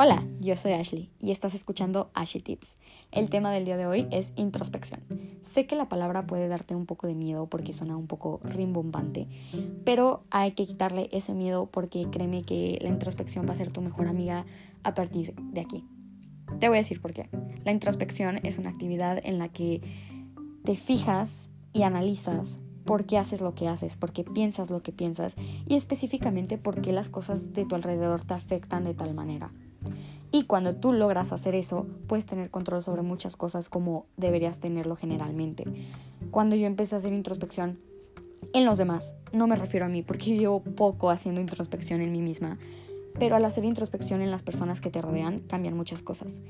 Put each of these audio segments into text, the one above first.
Hola, yo soy Ashley y estás escuchando Ashley Tips. El tema del día de hoy es introspección. Sé que la palabra puede darte un poco de miedo porque suena un poco rimbombante, pero hay que quitarle ese miedo porque créeme que la introspección va a ser tu mejor amiga a partir de aquí. Te voy a decir por qué. La introspección es una actividad en la que te fijas y analizas por qué haces lo que haces, por qué piensas lo que piensas y específicamente por qué las cosas de tu alrededor te afectan de tal manera. Y cuando tú logras hacer eso, puedes tener control sobre muchas cosas como deberías tenerlo generalmente. Cuando yo empecé a hacer introspección en los demás, no me refiero a mí, porque yo llevo poco haciendo introspección en mí misma, pero al hacer introspección en las personas que te rodean, cambian muchas cosas.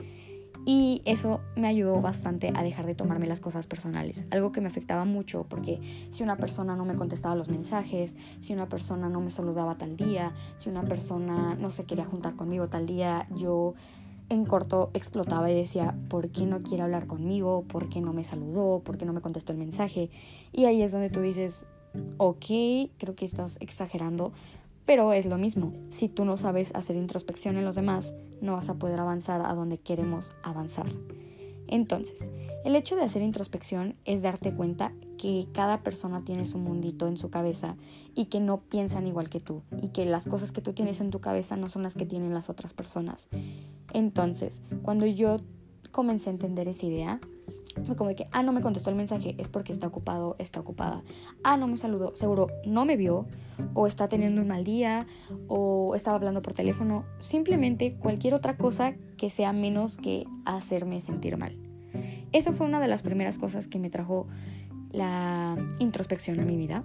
Y eso me ayudó bastante a dejar de tomarme las cosas personales, algo que me afectaba mucho porque si una persona no me contestaba los mensajes, si una persona no me saludaba tal día, si una persona no se quería juntar conmigo tal día, yo en corto explotaba y decía, ¿por qué no quiere hablar conmigo? ¿Por qué no me saludó? ¿Por qué no me contestó el mensaje? Y ahí es donde tú dices, ok, creo que estás exagerando, pero es lo mismo, si tú no sabes hacer introspección en los demás, no vas a poder avanzar a donde queremos avanzar. Entonces, el hecho de hacer introspección es darte cuenta que cada persona tiene su mundito en su cabeza y que no piensan igual que tú y que las cosas que tú tienes en tu cabeza no son las que tienen las otras personas. Entonces, cuando yo comencé a entender esa idea, como de que, ah, no me contestó el mensaje, es porque está ocupado, está ocupada. Ah, no me saludó, seguro no me vio, o está teniendo un mal día, o estaba hablando por teléfono. Simplemente cualquier otra cosa que sea menos que hacerme sentir mal. Eso fue una de las primeras cosas que me trajo la introspección a mi vida.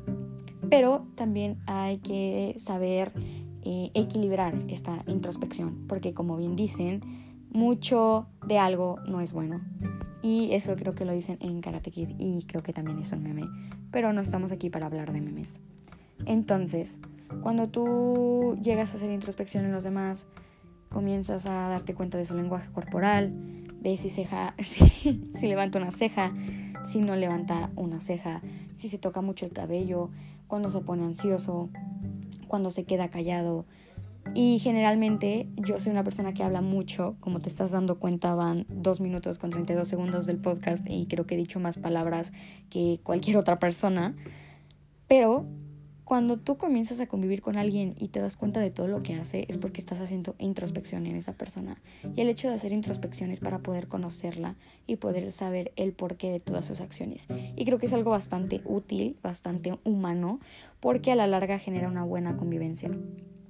Pero también hay que saber eh, equilibrar esta introspección, porque como bien dicen, mucho de algo no es bueno. Y eso creo que lo dicen en Karate Kid y creo que también es un meme. Pero no estamos aquí para hablar de memes. Entonces, cuando tú llegas a hacer introspección en los demás, comienzas a darte cuenta de su lenguaje corporal, si, ceja, si levanta una ceja, si no levanta una ceja, si se toca mucho el cabello, cuando se pone ansioso, cuando se queda callado, y generalmente yo soy una persona que habla mucho, como te estás dando cuenta van dos minutos con 32 segundos del podcast y creo que he dicho más palabras que cualquier otra persona, pero cuando tú comienzas a convivir con alguien y te das cuenta de todo lo que hace es porque estás haciendo introspección en esa persona. Y el hecho de hacer introspección es para poder conocerla y poder saber el porqué de todas sus acciones. Y creo que es algo bastante útil, bastante humano, porque a la larga genera una buena convivencia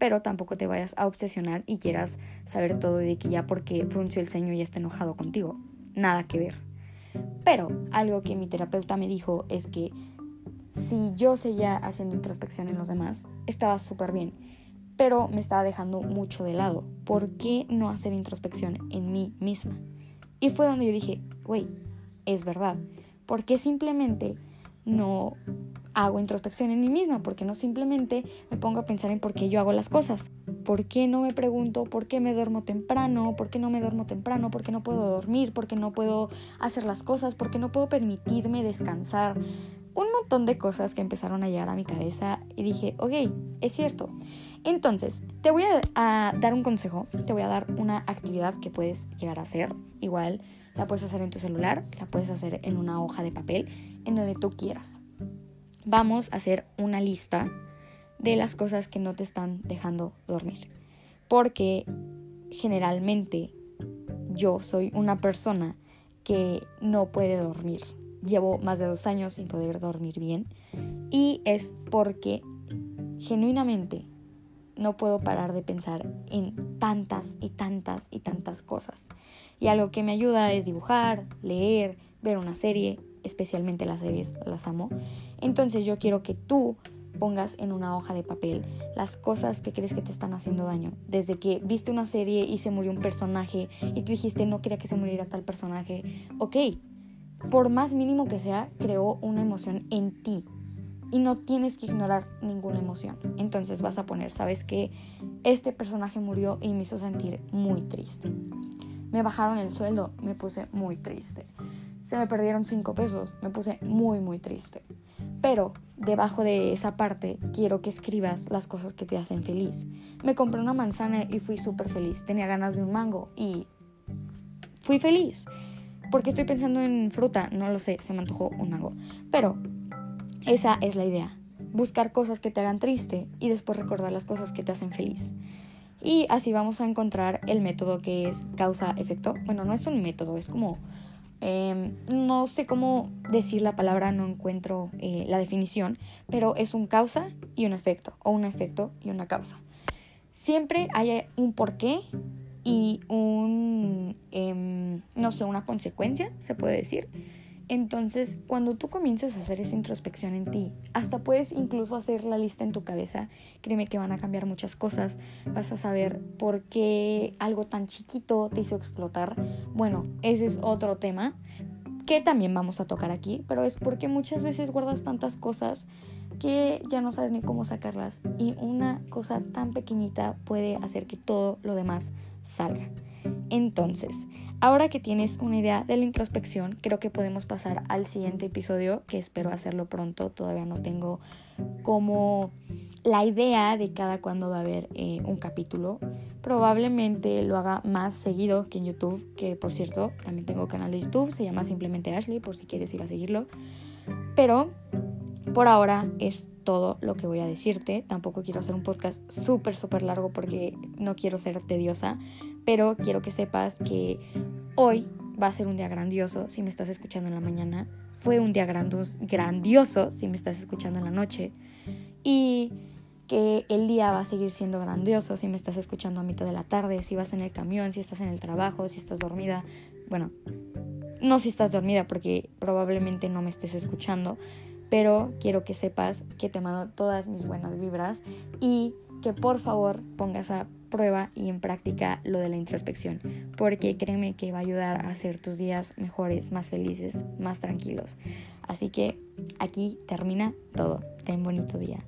pero tampoco te vayas a obsesionar y quieras saber todo y de que ya porque frunció el ceño ya está enojado contigo. Nada que ver. Pero algo que mi terapeuta me dijo es que si yo seguía haciendo introspección en los demás, estaba súper bien, pero me estaba dejando mucho de lado. ¿Por qué no hacer introspección en mí misma? Y fue donde yo dije, güey, es verdad. ¿Por qué simplemente no hago introspección en mí misma, porque no simplemente me pongo a pensar en por qué yo hago las cosas. ¿Por qué no me pregunto por qué me duermo temprano? ¿Por qué no me duermo temprano? ¿Por qué no puedo dormir? ¿Por qué no puedo hacer las cosas? ¿Por qué no puedo permitirme descansar? Un montón de cosas que empezaron a llegar a mi cabeza y dije, ok, es cierto. Entonces, te voy a, a dar un consejo, te voy a dar una actividad que puedes llegar a hacer. Igual la puedes hacer en tu celular, la puedes hacer en una hoja de papel, en donde tú quieras vamos a hacer una lista de las cosas que no te están dejando dormir. Porque generalmente yo soy una persona que no puede dormir. Llevo más de dos años sin poder dormir bien. Y es porque genuinamente no puedo parar de pensar en tantas y tantas y tantas cosas. Y algo que me ayuda es dibujar, leer, ver una serie, especialmente las series, las amo. Entonces yo quiero que tú pongas en una hoja de papel las cosas que crees que te están haciendo daño. Desde que viste una serie y se murió un personaje y tú dijiste no quería que se muriera tal personaje. Ok, por más mínimo que sea, creó una emoción en ti. Y no tienes que ignorar ninguna emoción. Entonces vas a poner, ¿sabes que Este personaje murió y me hizo sentir muy triste. Me bajaron el sueldo, me puse muy triste se me perdieron cinco pesos. Me puse muy, muy triste. Pero debajo de esa parte quiero que escribas las cosas que te hacen feliz. Me compré una manzana y fui súper feliz. Tenía ganas de un mango y fui feliz. Porque estoy pensando en fruta, no lo sé, se me antojó un mango. Pero esa es la idea. Buscar cosas que te hagan triste y después recordar las cosas que te hacen feliz. Y así vamos a encontrar el método que es causa-efecto. Bueno, no es un método, es como... Em, no sé cómo decir la palabra, no encuentro eh, la definición, pero es un causa y un efecto, o un efecto y una causa. Siempre hay un porqué y un, em, no sé, una consecuencia, se puede decir. Entonces, cuando tú comiences a hacer esa introspección en ti, hasta puedes incluso hacer la lista en tu cabeza, créeme que van a cambiar muchas cosas, vas a saber por qué algo tan chiquito te hizo explotar. Bueno, ese es otro tema que también vamos a tocar aquí, pero es porque muchas veces guardas tantas cosas que ya no sabes ni cómo sacarlas y una cosa tan pequeñita puede hacer que todo lo demás salga. Entonces, ahora que tienes una idea de la introspección, creo que podemos pasar al siguiente episodio, que espero hacerlo pronto. Todavía no tengo como la idea de cada cuándo va a haber eh, un capítulo. Probablemente lo haga más seguido que en YouTube, que por cierto, también tengo canal de YouTube, se llama simplemente Ashley, por si quieres ir a seguirlo. Pero por ahora es todo lo que voy a decirte. Tampoco quiero hacer un podcast súper, súper largo porque no quiero ser tediosa, pero quiero que sepas que hoy va a ser un día grandioso si me estás escuchando en la mañana. Fue un día grandioso si me estás escuchando en la noche. Y que el día va a seguir siendo grandioso si me estás escuchando a mitad de la tarde, si vas en el camión, si estás en el trabajo, si estás dormida. Bueno, no si estás dormida porque probablemente no me estés escuchando, pero quiero que sepas que te mando todas mis buenas vibras y que por favor pongas a prueba y en práctica lo de la introspección, porque créeme que va a ayudar a hacer tus días mejores, más felices, más tranquilos. Así que aquí termina todo. Ten bonito día.